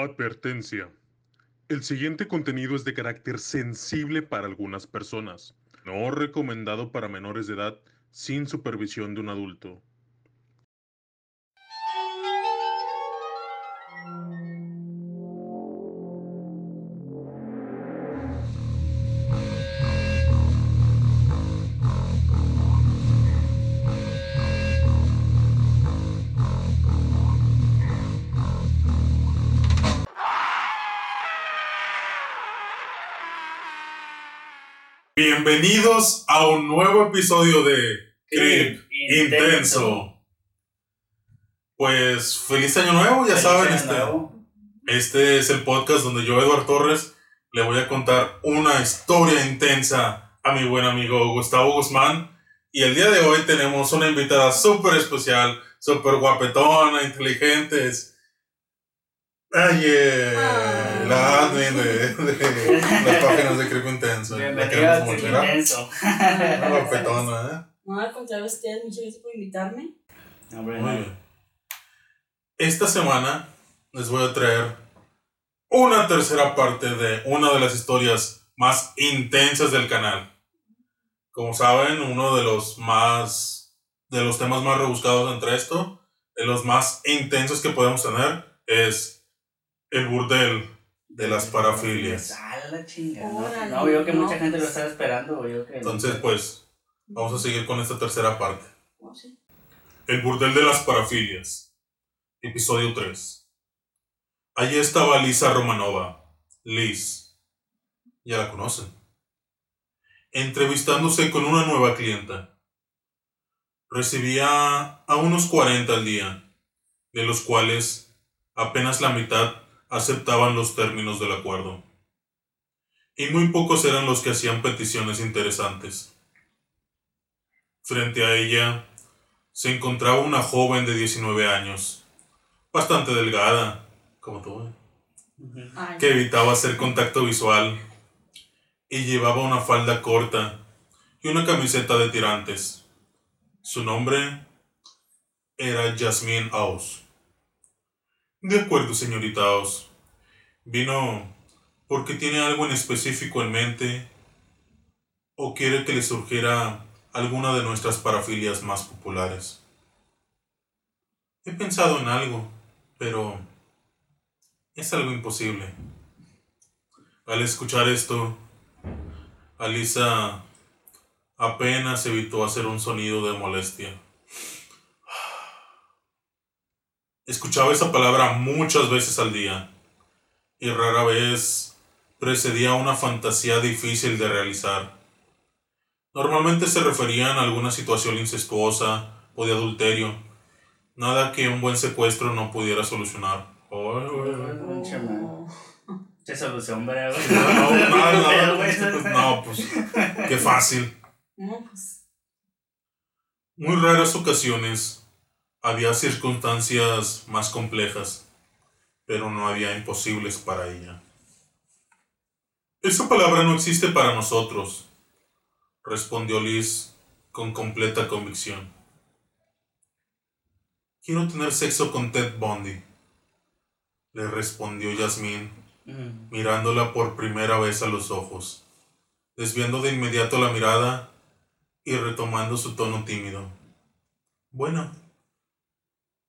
Advertencia. El siguiente contenido es de carácter sensible para algunas personas. No recomendado para menores de edad sin supervisión de un adulto. Bienvenidos a un nuevo episodio de Creep Intenso. Pues feliz año nuevo, ya Feliz saben, este, nuevo. este es el podcast donde yo, Eduardo Torres, le voy a contar una historia intensa a mi buen amigo Gustavo Guzmán. Y el día de hoy tenemos una invitada súper especial, súper guapetona, inteligente. Ay, eh, Ah. la admin de, de las páginas de Creep Intenso. La queremos a mucho, ¿verdad? Intenso. Una guapetona, ¿eh? No, al contrario, ustedes, muchas gracias por invitarme. Muy bien. Esta semana les voy a traer una tercera parte de una de las historias más intensas del canal. Como saben, uno de los más de los temas más rebuscados entre esto, de los más intensos que podemos tener es el burdel de las parafilias. La chingada. No, veo que mucha gente lo pues. estaba esperando. Veo que Entonces, pues vamos a seguir con esta tercera parte. Oh. El burdel de las parafilias. Episodio 3. Allí estaba Lisa Romanova. Liz. Ya la conocen. Entrevistándose con una nueva clienta. Recibía a unos 40 al día, de los cuales apenas la mitad aceptaban los términos del acuerdo. Y muy pocos eran los que hacían peticiones interesantes. Frente a ella se encontraba una joven de 19 años, bastante delgada, como tú, ¿eh? Que evitaba hacer contacto visual y llevaba una falda corta y una camiseta de tirantes. Su nombre era Jasmine Aus. De acuerdo, señorita Aus. Vino porque tiene algo en específico en mente o quiere que le surgiera alguna de nuestras parafilias más populares. He pensado en algo, pero es algo imposible. Al escuchar esto, Alisa apenas evitó hacer un sonido de molestia. Escuchaba esa palabra muchas veces al día y rara vez precedía una fantasía difícil de realizar. Normalmente se referían a alguna situación incestuosa o de adulterio, nada que un buen secuestro no pudiera solucionar. Oh. Qué solución. No, no, no, Pero, no, pues qué fácil. No, pues, Muy raras ocasiones había circunstancias más complejas, pero no había imposibles para ella. Esa palabra no existe para nosotros, respondió Liz con completa convicción. Quiero tener sexo con Ted Bundy, le respondió Yasmín Ujú. mirándola por primera vez a los ojos, desviando de inmediato la mirada y retomando su tono tímido. Bueno,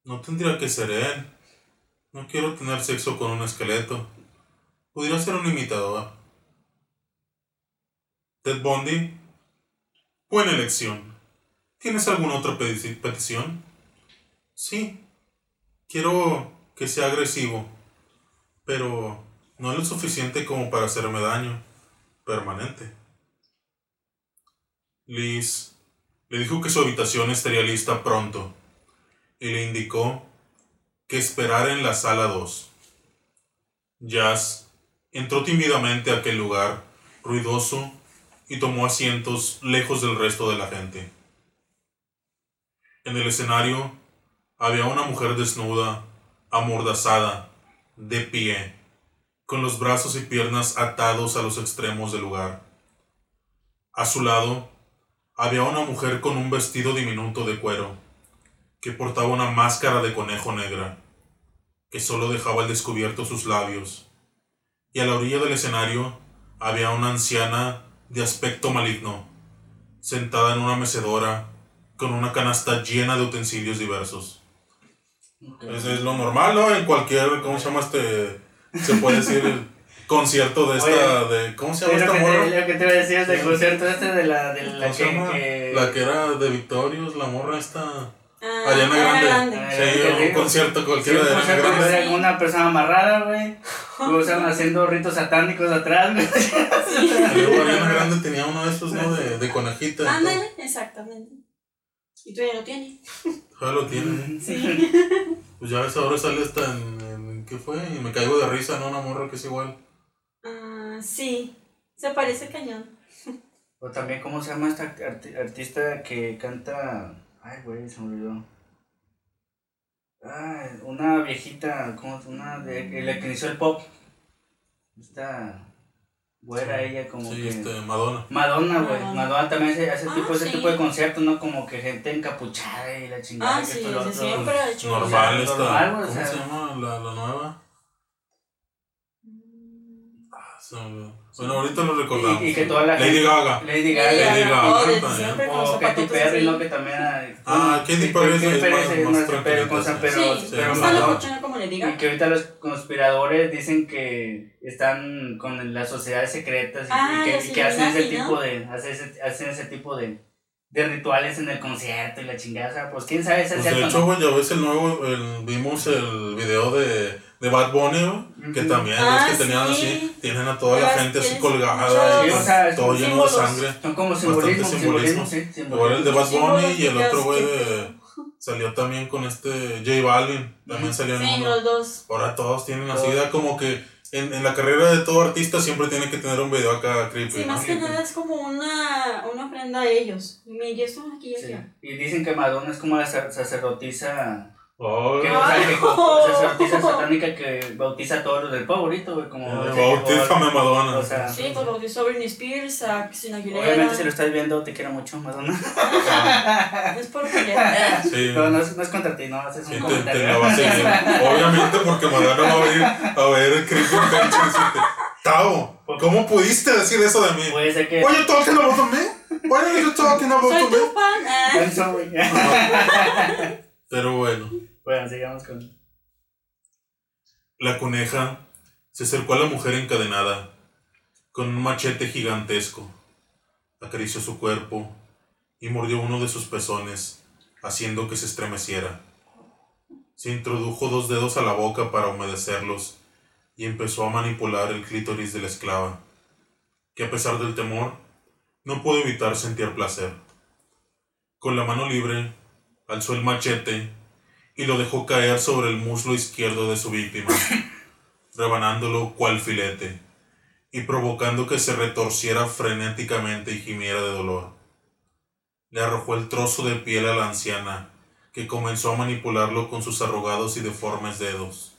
no tendría que ser él. No quiero tener sexo con un esqueleto. Pudiera ser un imitador. Ted Bundy. Buena elección. ¿Tienes alguna otra peti- petición? Sí. Quiero que sea agresivo, pero no lo suficiente como para hacerme daño permanente. Liz le dijo que su habitación estaría lista pronto y le indicó que esperara en la sala 2. Jazz entró tímidamente a aquel lugar ruidoso y tomó asientos lejos del resto de la gente. En el escenario había una mujer desnuda, amordazada, de pie, con los brazos y piernas atados a los extremos del lugar. A su lado había una mujer con un vestido diminuto de cuero, que portaba una máscara de conejo negra. que solo dejaba al descubierto sus labios. Y a la orilla del escenario había una anciana de aspecto maligno, sentada en una mecedora con una canasta llena de utensilios diversos. Eso es lo normal, ¿no? En cualquier, ¿cómo se llama este? Se puede decir el concierto de esta, de, ¿cómo se llama esta morra? lo que te iba a decir es del concierto este de la, de la ¿Cómo se que, que- La que era de Victorious, la morra esta. Ah, Ariana Grande. Ah, Sí, un digo. concierto Sí, cualquiera un de Ariana concierto Grande. era con una persona amarrada, güey. Luego estaban haciendo ritos satánicos atrás, güey. Y luego Ariana Grande tenía uno de esos, ¿no? De, de conejita. Ándale, exactamente. Y tú ya lo tienes. Ya lo tiene. Sí. Pues ya ves, ahora sale hasta en, en- ¿Qué fue? Y me caigo de risa, ¿no? Una morra que es igual. Ah, sí. Se parece cañón. O también, ¿cómo se llama esta arti- artista que canta? Ay, güey, se me olvidó. Ay, una viejita, ¿cómo? Una de que la que inició el pop. Esta güera ella como Sí, que... este, Madonna. Madonna, güey. Madonna. Madonna también hace, hace Ah, tipo, ese sí. tipo de conciertos, ¿no? Como que gente encapuchada y la chingada. Ah, que sí, esto, lo sí, otro. siempre ha hecho. Normal esta. normal, o ¿Cómo sea. se llama la, la nueva? Olvidó. Bueno, ahorita lo recordamos. Y, y que toda la Lady gente... Gaga. Lady Lady Gaga. Lady Gaga. Gaga Oh, siempre con los O Katy Perry. ¿no? Que también hay... Ah, Katy Perry es- super tranquilita, cosa, sí. pero, Sí, sí, pero no sí. está la cochona como le Y diga. que ahorita los conspiradores dicen que están con las sociedades secretas y, Ah, y que, y que hacen ese Illuminati, ¿no? tipo de hacen ese, hacen ese tipo de, de rituales en el concierto y la chingada, o sea, pues quién sabe si es Pues de hecho, ¿no? güey, ya ves el nuevo, el- vimos el video de, de Bad Bunny, güey, que Ujú. también Ah, es que tenían sí. así, tienen a toda la Ah, gente así colgada, y o sea, todo lleno de sangre. Son como bastante simbolismo, simbolismo, simbolismo. sí, Igual el de Bad simbolismo. Bunny y el otro güey que- de... Salió también con este J Balvin, también salió en Sí, uno. los dos. Ahora todos tienen así, da como que en, en la carrera de todo artista siempre tiene que tener un video acá creepy, Sí, ¿no? más que nada es como una, una ofrenda a ellos. Mi y esto aquí Sí. Y dicen que Madonna es como la sa- sacerdotisa, Que, o sea, que satánica que bautiza a todos los del favorito, güey, como... que- bautízame, Madonna. O sea, Sí, lo que hizo Britney Spears, a Christina Aguilera. obviamente si lo estás viendo, te quiero mucho, Madonna. Es por querer. Sí. No, no es, no es contra ti, no, haces un Sí, te, comentario. te la vas a seguir. Obviamente, porque Madonna va a venir a ver el decirte, Tao, ¿cómo pudiste decir eso de mí? Puede ser que... You talking about me? Why are you talking about Soy me? tu fan. ah. Pero bueno, bueno, sigamos con... la coneja se acercó a la mujer encadenada con un machete gigantesco. Acarició su cuerpo y mordió uno de sus pezones, haciendo que se estremeciera. Se introdujo dos dedos a la boca para humedecerlos y empezó a manipular el clítoris de la esclava, que a pesar del temor, no pudo evitar sentir placer. Con la mano libre, alzó el machete y lo dejó caer sobre el muslo izquierdo de su víctima, rebanándolo cual filete y provocando que se retorciera frenéticamente y gimiera de dolor. Le arrojó el trozo de piel a la anciana, que comenzó a manipularlo con sus arrugados y deformes dedos.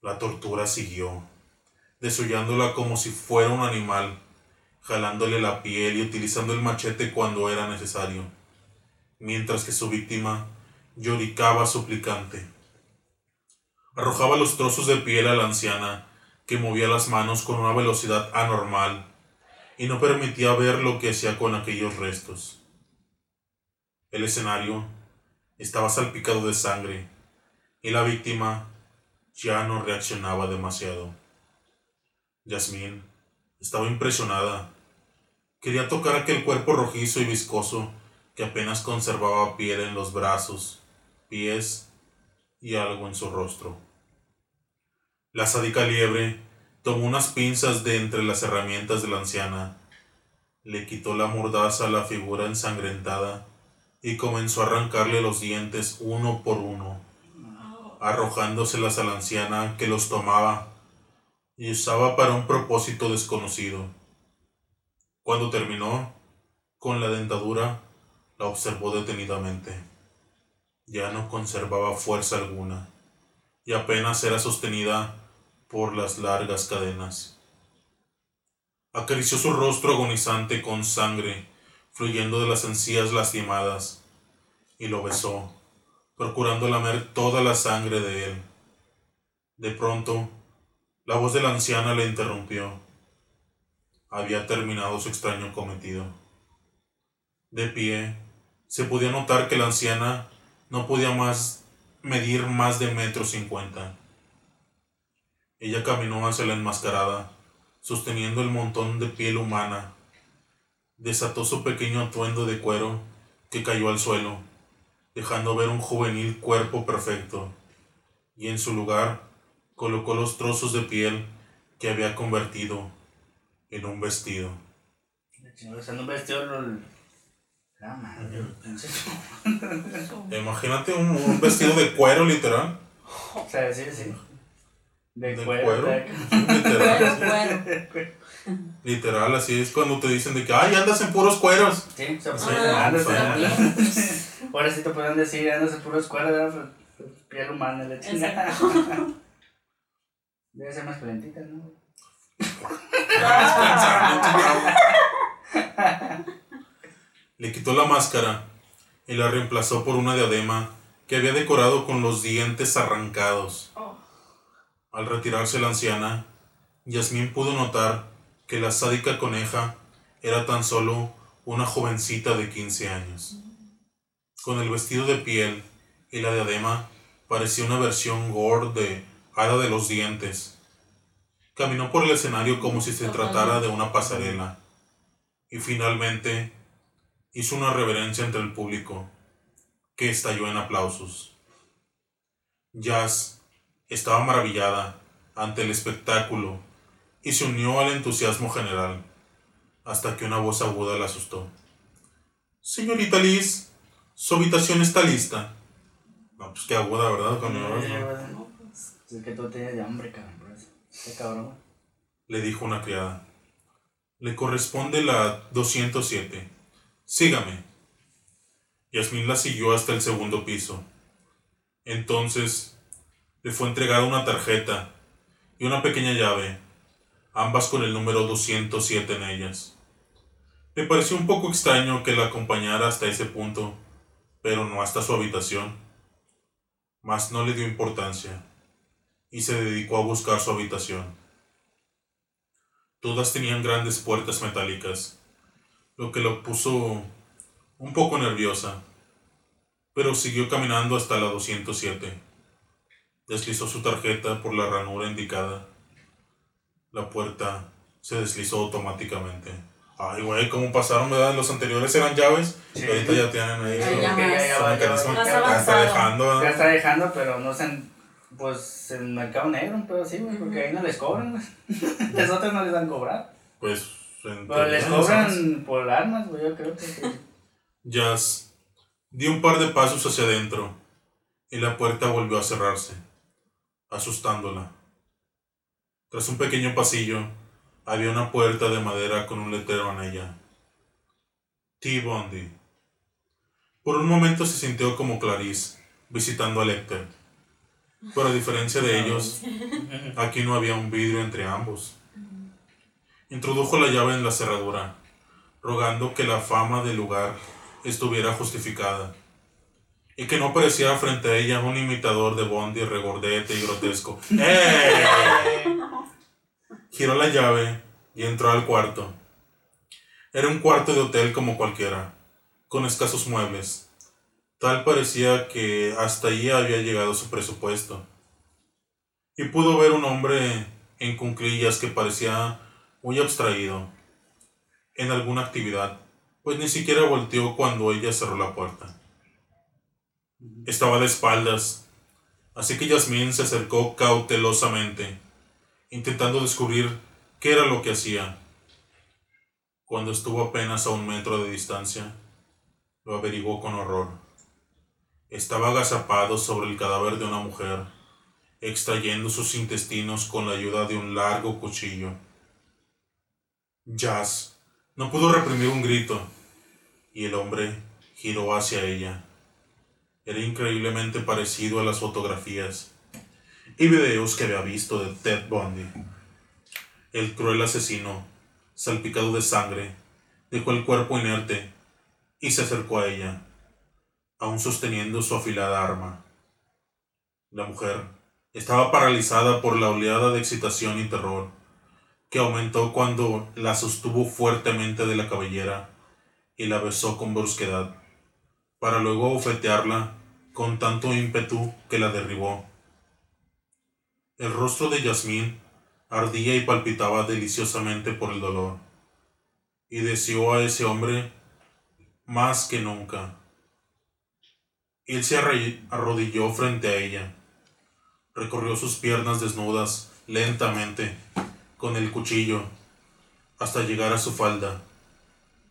La tortura siguió, desollándola como si fuera un animal, jalándole la piel y utilizando el machete cuando era necesario, mientras que su víctima lloricaba suplicante. Arrojaba los trozos de piel a la anciana, que movía las manos con una velocidad anormal y no permitía ver lo que hacía con aquellos restos. El escenario estaba salpicado de sangre y la víctima ya no reaccionaba demasiado. Yasmín estaba impresionada. Quería tocar aquel cuerpo rojizo y viscoso que apenas conservaba piel en los brazos, pies y algo en su rostro. La sádica liebre tomó unas pinzas de entre las herramientas de la anciana, le quitó la mordaza a la figura ensangrentada y comenzó a arrancarle los dientes uno por uno, arrojándoselas a la anciana que los tomaba y usaba para un propósito desconocido. Cuando terminó, con la dentadura, la observó detenidamente. Ya no conservaba fuerza alguna y apenas era sostenida por las largas cadenas. Acarició su rostro agonizante con sangre fluyendo de las encías lastimadas y lo besó, procurando lamer toda la sangre de él, De pronto, la voz de la anciana le interrumpió. Había terminado su extraño cometido. De pie, se podía notar que la anciana no podía más medir más de metro cincuenta. Ella caminó hacia la enmascarada, sosteniendo el montón de piel humana. Desató su pequeño atuendo de cuero que cayó al suelo, dejando ver un juvenil cuerpo perfecto, y en su lugar colocó los trozos de piel que había convertido en un vestido. Un vestido. La madre, Imagínate un, un vestido de cuero literal. O sea, sí, sí. De, ¿De cuero. cuero? de- Literal, así es cuando te dicen de que, ay, andas en puros cueros. Sí, o sea, pues, Ah, andas sí. en- Ahora sí te podrían decir, andas en puros cueros, ¿verdad? Pues, Piel humana, la chingada. Debe ser más calentita, ¿no? Le quitó la máscara y la reemplazó por una diadema que había decorado con los dientes arrancados. Oh. Al retirarse la anciana, Yasmín pudo notar que la sádica coneja era tan solo una jovencita de 15 años. Con el vestido de piel y la diadema, parecía una versión gore de Hada de los Dientes. Caminó por el escenario como si se tratara de una pasarela y finalmente hizo una reverencia entre el público, que estalló en aplausos. Jazz estaba maravillada ante el espectáculo y se unió al entusiasmo general, hasta que una voz aguda la asustó. Señorita Liz, su habitación está lista. No, pues qué aguda, ¿verdad? Cuando ves, ¿no? No, pues. Es que tú tienes de hambre, cabrón. por eso. Qué cabrón. le dijo una criada. Le corresponde la 207. Sígame. Yasmín la siguió hasta el segundo piso. Entonces le fue entregada una tarjeta y una pequeña llave, ambas con el número 207 en ellas. Le pareció un poco extraño que la acompañara hasta ese punto, pero no hasta su habitación. Mas no le dio importancia y se dedicó a buscar su habitación. Todas tenían grandes puertas metálicas, lo que lo puso un poco nerviosa, pero siguió caminando hasta la 207. Deslizó su tarjeta por la ranura indicada. La puerta se deslizó automáticamente. Ay, güey, ¿cómo pasaron, verdad? Los anteriores eran llaves Sí. y ahorita ya tienen ahí. Ya ya ya ya está dejando, Ya está dejando, pero no se. Pues en el mercado negro, así, güey, porque ahí no les cobran. Las otras no les dan cobrar. Pues. Pero les cobran por armas, güey, yo creo que. Jazz dio un par de pasos hacia adentro y la puerta volvió a cerrarse, asustándola. Tras un pequeño pasillo había una puerta de madera con un letrero en ella. T. Bundy. Por un momento se sintió como Clarice visitando a Lecter, pero a diferencia de ellos, aquí no había un vidrio entre ambos. Introdujo la llave en la cerradura, rogando que la fama del lugar estuviera justificada y que no apareciera frente a ella un imitador de Bondi regordete y grotesco. ¡Eh! Giró la llave y entró al cuarto. Era un cuarto de hotel como cualquiera, con escasos muebles. Tal parecía que hasta allí había llegado su presupuesto. Y pudo ver un hombre en cunclillas que parecía muy abstraído en alguna actividad, pues ni siquiera volteó cuando ella cerró la puerta. Estaba de espaldas, así que Yasmín se acercó cautelosamente, intentando descubrir qué era lo que hacía. Cuando estuvo apenas a un metro de distancia, lo averiguó con horror. Estaba agazapado sobre el cadáver de una mujer, extrayendo sus intestinos con la ayuda de un largo cuchillo. Jazz no pudo reprimir un grito, y el hombre giró hacia ella. Era increíblemente parecido a las fotografías y videos que había visto de Ted Bundy. El cruel asesino, salpicado de sangre, dejó el cuerpo inerte y se acercó a ella, aún sosteniendo su afilada arma. La mujer Estaba paralizada por la oleada de excitación y terror, que aumentó cuando la sostuvo fuertemente de la cabellera y la besó con brusquedad, para luego bofetearla con tanto ímpetu que la derribó. El rostro de Yasmín ardía y palpitaba deliciosamente por el dolor, y deseó a ese hombre más que nunca. Él se arrodilló frente a ella, recorrió sus piernas desnudas lentamente con el cuchillo hasta llegar a su falda,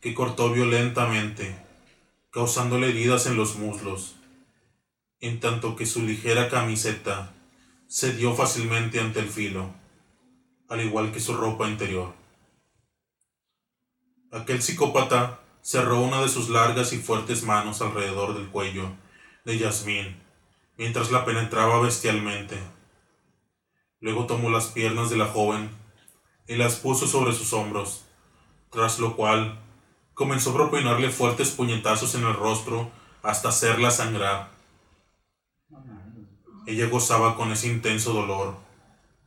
que cortó violentamente, causándole heridas en los muslos, en tanto que su ligera camiseta cedió fácilmente ante el filo, al igual que su ropa interior. Aquel psicópata cerró una de sus largas y fuertes manos alrededor del cuello de Yasmín mientras la penetraba bestialmente. Luego tomó las piernas de la joven y las puso sobre sus hombros, tras lo cual comenzó a propinarle fuertes puñetazos en el rostro hasta hacerla sangrar. Ella gozaba con ese intenso dolor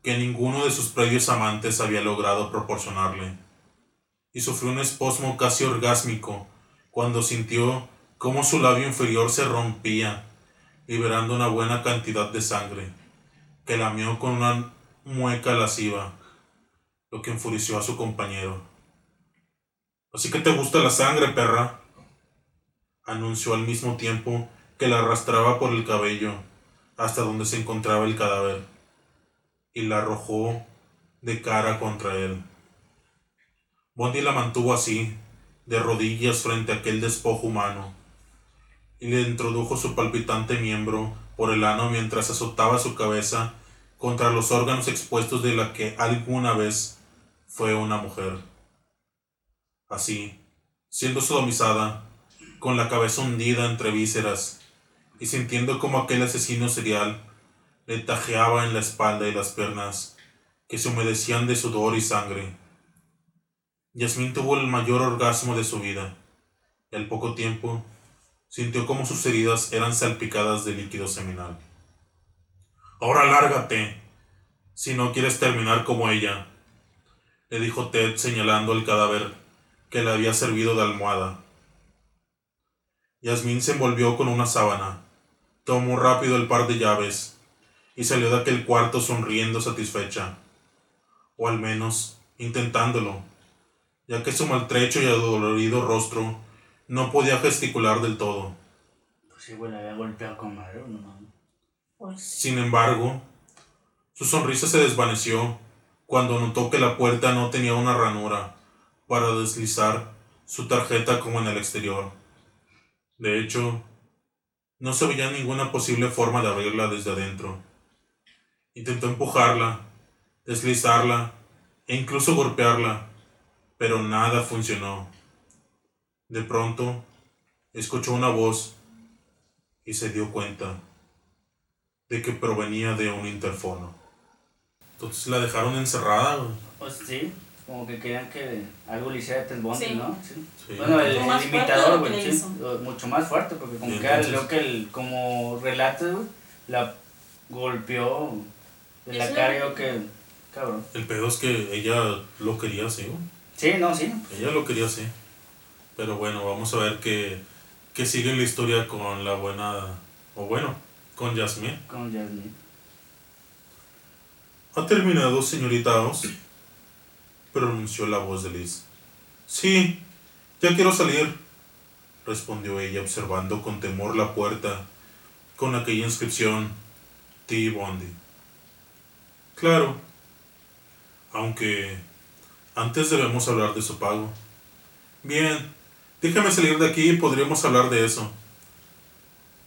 que ninguno de sus previos amantes había logrado proporcionarle, y sufrió un espasmo casi orgásmico cuando sintió cómo su labio inferior se rompía, liberando una buena cantidad de sangre, que lamió con una mueca lasciva, lo que enfureció a su compañero. Así que te gusta la sangre, perra, anunció al mismo tiempo que la arrastraba por el cabello hasta donde se encontraba el cadáver y la arrojó de cara contra él. Bondi la mantuvo así, de rodillas frente a aquel despojo humano, y le introdujo su palpitante miembro por el ano mientras azotaba su cabeza contra los órganos expuestos de la que alguna vez fue una mujer. Así, siendo sodomizada, con la cabeza hundida entre vísceras, y sintiendo como aquel asesino serial le tajeaba en la espalda y las piernas, que se humedecían de sudor y sangre. Yasmín tuvo el mayor orgasmo de su vida, y al poco tiempo sintió como sus heridas eran salpicadas de líquido seminal. Ahora lárgate, si no quieres terminar como ella, le dijo Ted señalando el cadáver que le había servido de almohada. Yasmín se envolvió con una sábana, tomó rápido el par de llaves y salió de aquel cuarto sonriendo satisfecha, o al menos intentándolo, ya que su maltrecho y adolorido rostro no podía gesticular del todo. Pues sí, había golpeado con madre, no Pues, Sin embargo, su sonrisa se desvaneció cuando notó que la puerta no tenía una ranura para deslizar su tarjeta como en el exterior. De hecho, no se veía ninguna posible forma de abrirla desde adentro. Intentó empujarla, deslizarla e incluso golpearla, pero nada funcionó. De pronto, escuchó una voz y se dio cuenta de que provenía de un interfono. Entonces la dejaron encerrada. güey. Pues sí, como que querían que algo le hiciera Ted Bundy, Sí. ¿no? Sí. Sí. Bueno, el, Mucho más el fuerte de imitador, lo que güey, le sí. Mucho más fuerte, porque como Y que entonces- lo que el, como relata, güey, la golpeó de la cara, yo que, cabrón. El pedo es que ella lo quería así, güey. Sí, no, sí. Ella lo quería así. Pero bueno, vamos a ver que, que sigue la historia con la buena. O bueno, con Yasmín. Con Jasmine. ¿Ha terminado, señorita Oz? pronunció la voz de Liz. Sí, ya quiero salir, respondió ella observando con temor la puerta con aquella inscripción T. Bondi. Claro, aunque antes debemos hablar de su pago. Bien, déjame salir de aquí y podríamos hablar de eso,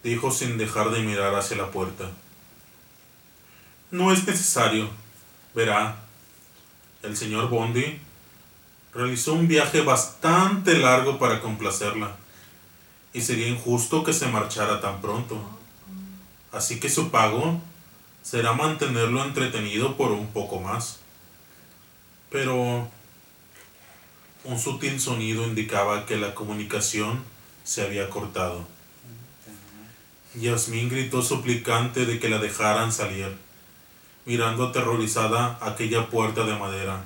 dijo sin dejar de mirar hacia la puerta. No es necesario, verá. El señor Bondi realizó un viaje bastante largo para complacerla, y sería injusto que se marchara tan pronto. Así que su pago será mantenerlo entretenido por un poco más. Pero un sutil sonido indicaba que la comunicación se había cortado. Yasmín gritó suplicante de que la dejaran salir, mirando aterrorizada aquella puerta de madera,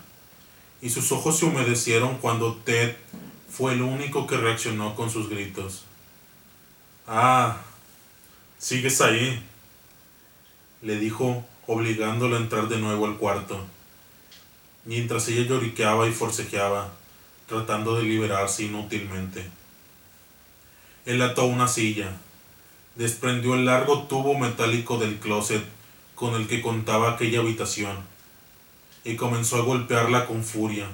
y sus ojos se humedecieron cuando Ted fue el único que reaccionó con sus gritos. Ah, sigues ahí, le dijo, obligándola a entrar de nuevo al cuarto, mientras ella lloriqueaba y forcejeaba, tratando de liberarse inútilmente. Él ató una silla, desprendió el largo tubo metálico del closet con el que contaba aquella habitación y comenzó a golpearla con furia.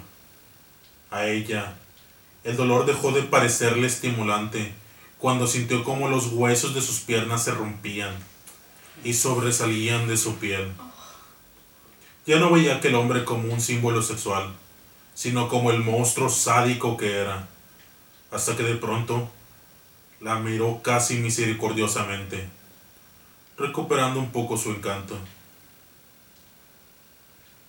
A ella, el dolor dejó de parecerle estimulante cuando sintió como los huesos de sus piernas se rompían y sobresalían de su piel. Ya no veía aquel hombre como un símbolo sexual, sino como el monstruo sádico que era, hasta que de pronto la miró casi misericordiosamente recuperando un poco su encanto.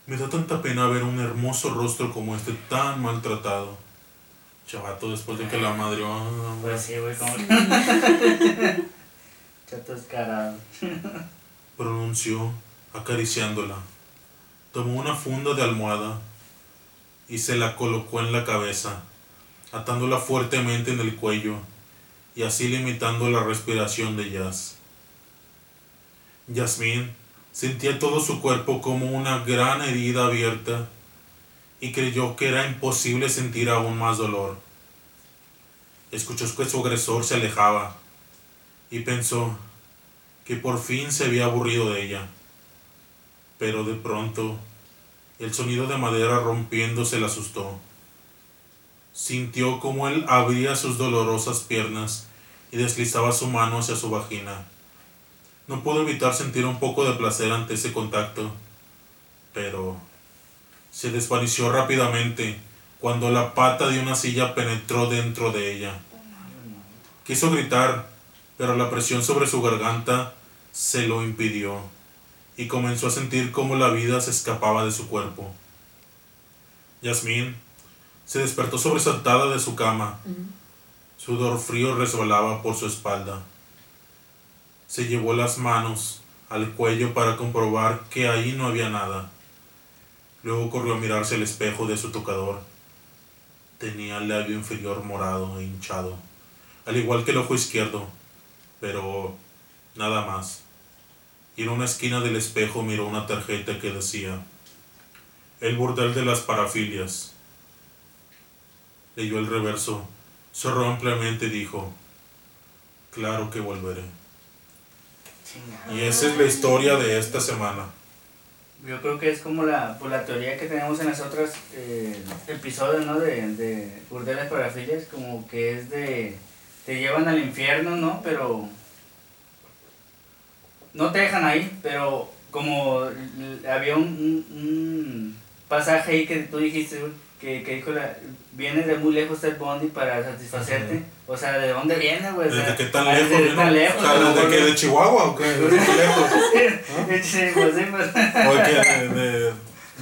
Me da tanta pena ver un hermoso rostro como este tan maltratado. Chavato, después de que la madrió. ah, Pues sí, güey, como. Chato descarado. pronunció, acariciándola. Tomó una funda de almohada y se la colocó en la cabeza, atándola fuertemente en el cuello y así limitando la respiración de Jazz. Yasmín sentía todo su cuerpo como una gran herida abierta y creyó que era imposible sentir aún más dolor. Escuchó que su agresor se alejaba y pensó que por fin se había aburrido de ella. Pero de pronto, el sonido de madera rompiéndose le asustó. Sintió como él abría sus dolorosas piernas y deslizaba su mano hacia su vagina. No pudo evitar sentir un poco de placer ante ese contacto, pero se desvaneció rápidamente cuando la pata de una silla penetró dentro de ella. Quiso gritar, pero la presión sobre su garganta se lo impidió y comenzó a sentir cómo la vida se escapaba de su cuerpo. Yasmín se despertó sobresaltada de su cama. Sudor frío resbalaba por su espalda. Se llevó las manos al cuello para comprobar que ahí no había nada. Luego corrió a mirarse al espejo de su tocador. Tenía el labio inferior morado e hinchado, al igual que el ojo izquierdo, pero nada más. Y en una esquina del espejo miró una tarjeta que decía, El burdel de las parafilias. Leyó el reverso, cerró ampliamente y dijo, Claro que volveré. Y esa es la historia de esta semana. Yo creo que es como la, por la teoría que tenemos en las otras eh, episodios, ¿no? De, de burdeles parafilias, como que es de, te llevan al infierno, ¿no? Pero no te dejan ahí, pero como había un, un- un pasaje ahí que tú dijiste, que, que dijo, la, viene de muy lejos Ted Bundy para satisfacerte. O sea, ¿de dónde viene, güey? O sea, ¿Desde qué tan ah, lejos? ¿Desde vino? tan lejos? O sea, ¿desde güey. qué? ¿De Chihuahua o qué? ¿Desde qué lejos? Sí, pues sí, pues. ¿O de qué? ¿De, de,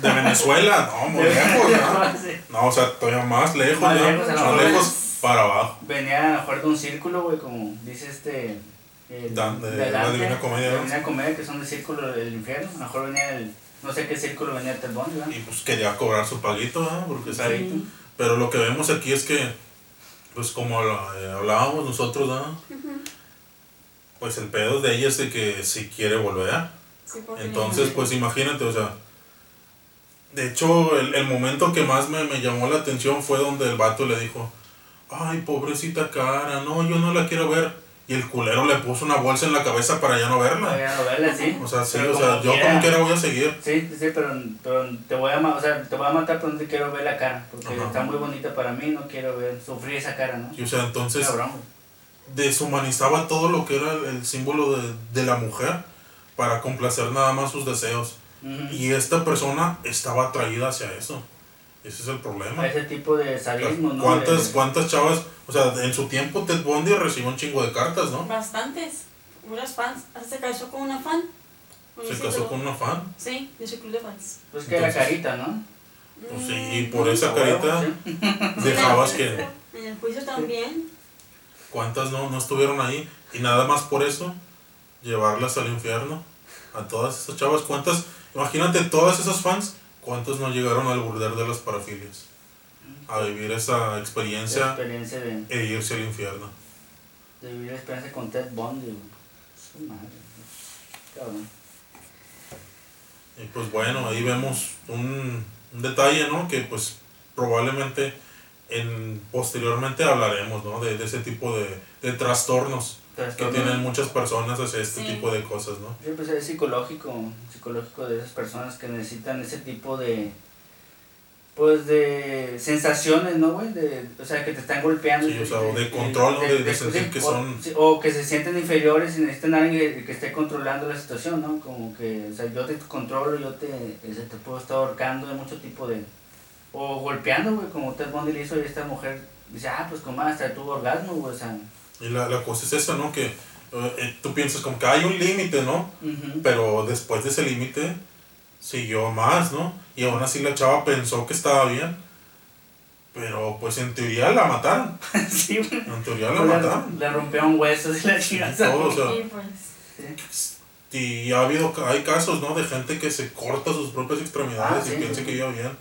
de Venezuela? No, muy lejos, ¿no? Sí. No, o sea, todavía más lejos, Más ¿no? lejos, Más lejos para abajo. Venía a lo mejor de un círculo, güey, como dice este. el- Dan- de de la Divina Comedia, de. La Divina Comedia, que son de círculo del infierno. A lo mejor venía el. No sé qué círculo venía Bundy, ¿verdad? Y pues quería cobrar su paguito, ¿no? Porque sí. Pero lo que vemos aquí es que, pues como eh, hablábamos nosotros, ¿no? Pues el pedo de ella es de que si quiere volver. Sí, Entonces, pues imagínate, o sea. De hecho, el, el momento que más me, me llamó la atención fue donde el vato le dijo: Ay, pobrecita cara, no, yo no la quiero ver. Y el culero le puso una bolsa en la cabeza para ya no verla. Había novelas, sí. O sea, sí, Pero o sea, yo como quiera voy a seguir. Sí, sí, pero, pero te voy a o sea, te voy a matar, pero no te quiero ver la cara. Porque Ajá. está muy bonita para mí, no quiero ver, sufrir esa cara, ¿no? Y o sea, entonces Cabrón, deshumanizaba todo lo que era el, símbolo de, de la mujer para complacer nada más sus deseos. Y esta persona estaba atraída hacia eso. Ese es el problema. Ese tipo de sadismo, ¿no? ¿Cuántas, ¿Cuántas chavas? O sea, en su tiempo Ted Bundy recibió un chingo de cartas, ¿no? Bastantes. Unas fans. Hasta se casó con una fan. Se casó con una fan. Sí, de su club de fans. Pues que la Entonces- carita, ¿no? Pues sí, y Mm, por esa carita sí. dejabas en que... el- En el juicio también. ¿Cuántas no, no estuvieron ahí? Y nada más por eso, llevarlas al infierno. A todas esas chavas, ¿cuántas Imagínate todas esas fans, ¿cuántos no llegaron al burdel de las parafilias? A vivir esa experiencia experiencia de, e irse al infierno. de vivir la experiencia con Ted Bundy. Su madre. Cabrón. Y pues bueno, ahí vemos un, un detalle, ¿no? Que pues probablemente en, posteriormente hablaremos, ¿no? De, de ese tipo de, de trastornos que tienen muchas personas hacia este Sí. tipo de cosas, ¿no? Sí, pues es psicológico, psicológico de esas personas que necesitan ese tipo de, pues de sensaciones, ¿no, güey? De, o sea, que te están golpeando. Sí, o sea, o de control. De- de sentir que o- son- O, que se sienten inferiores y necesitan a alguien que, que esté controlando la situación, ¿no? Como que, o sea, yo te controlo, yo te, ese, te puedo estar ahorcando de mucho tipo de... O golpeando, güey, como Ted Bundy le hizo y esta mujer dice, ah, pues como hasta tuvo orgasmo, güey, o sea... Y la, la cosa es esa, ¿no? Que eh, eh, tú piensas como que hay un límite, ¿no? ujú. Pero después de ese límite siguió más, ¿no? Y aún así la chava pensó que estaba bien. Pero pues en teoría la mataron. sí. En teoría la Pues le, mataron. le rompieron huesos y la chingada. Todo, o sea, Y pues. y ha habido, hay casos, ¿no? De gente que se corta sus propias extremidades Ah, y sí, piensa sí. que ya bien.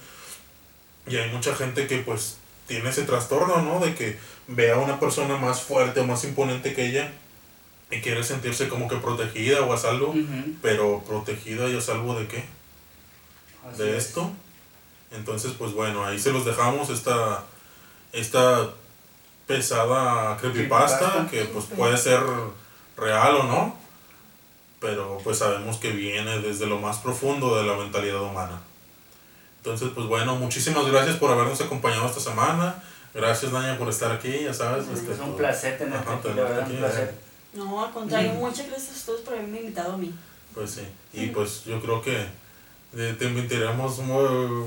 Y hay mucha gente que pues tiene ese trastorno, ¿no? De que ve a una persona más fuerte o más imponente que ella y quiere sentirse como que protegida o a salvo. Pero protegida y a salvo de qué? Así de es. esto. Entonces, pues bueno, ahí se los dejamos esta, esta pesada creepypasta, Creepypasta. que pues puede ser real o no, pero pues sabemos que viene desde lo más profundo de la mentalidad humana. Entonces, pues bueno, muchísimas gracias por habernos acompañado esta semana. Gracias, Daña, por estar aquí, ya sabes. este, Es un placer tenerte Ajá, aquí, la verdad, aquí, un placer. No, al contrario, muchas gracias a todos por haberme invitado a mí. Pues sí, y pues yo creo que eh, te invitaremos muy,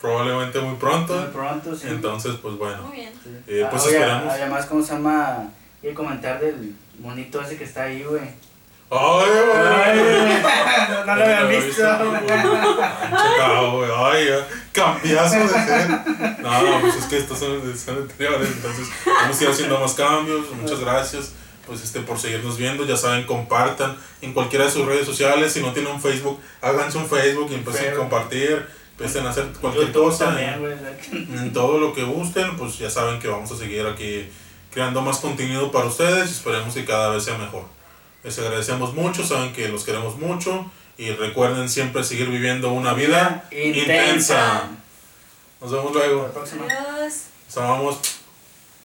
probablemente muy pronto. Muy pronto, sí. Entonces, pues bueno. Muy bien. Sí. Eh, pues Ah, oye, esperemos. Además, ¿cómo se llama? Y comentar del monito ese que está ahí, güey. ¡Ay, güey! no, no lo habían visto. Güey. Ay, cambiazo de ser. No, pues es que estos son, son anteriores. Entonces, vamos a ir haciendo más cambios. Muchas gracias. Pues este, por seguirnos viendo, ya saben, compartan en cualquiera de sus redes sociales. Si no tienen un Facebook, háganse un Facebook y empiecen a Facebook. compartir. Empiecen a hacer cualquier YouTube cosa. también, güey. en todo lo que gusten, pues ya saben que vamos a seguir aquí creando más contenido para ustedes y esperemos que cada vez sea mejor. Les agradecemos mucho, saben que los queremos mucho y recuerden siempre seguir viviendo una vida intensa. Intensa. Nos vemos Hasta luego. la próxima. Adiós. Nos amamos.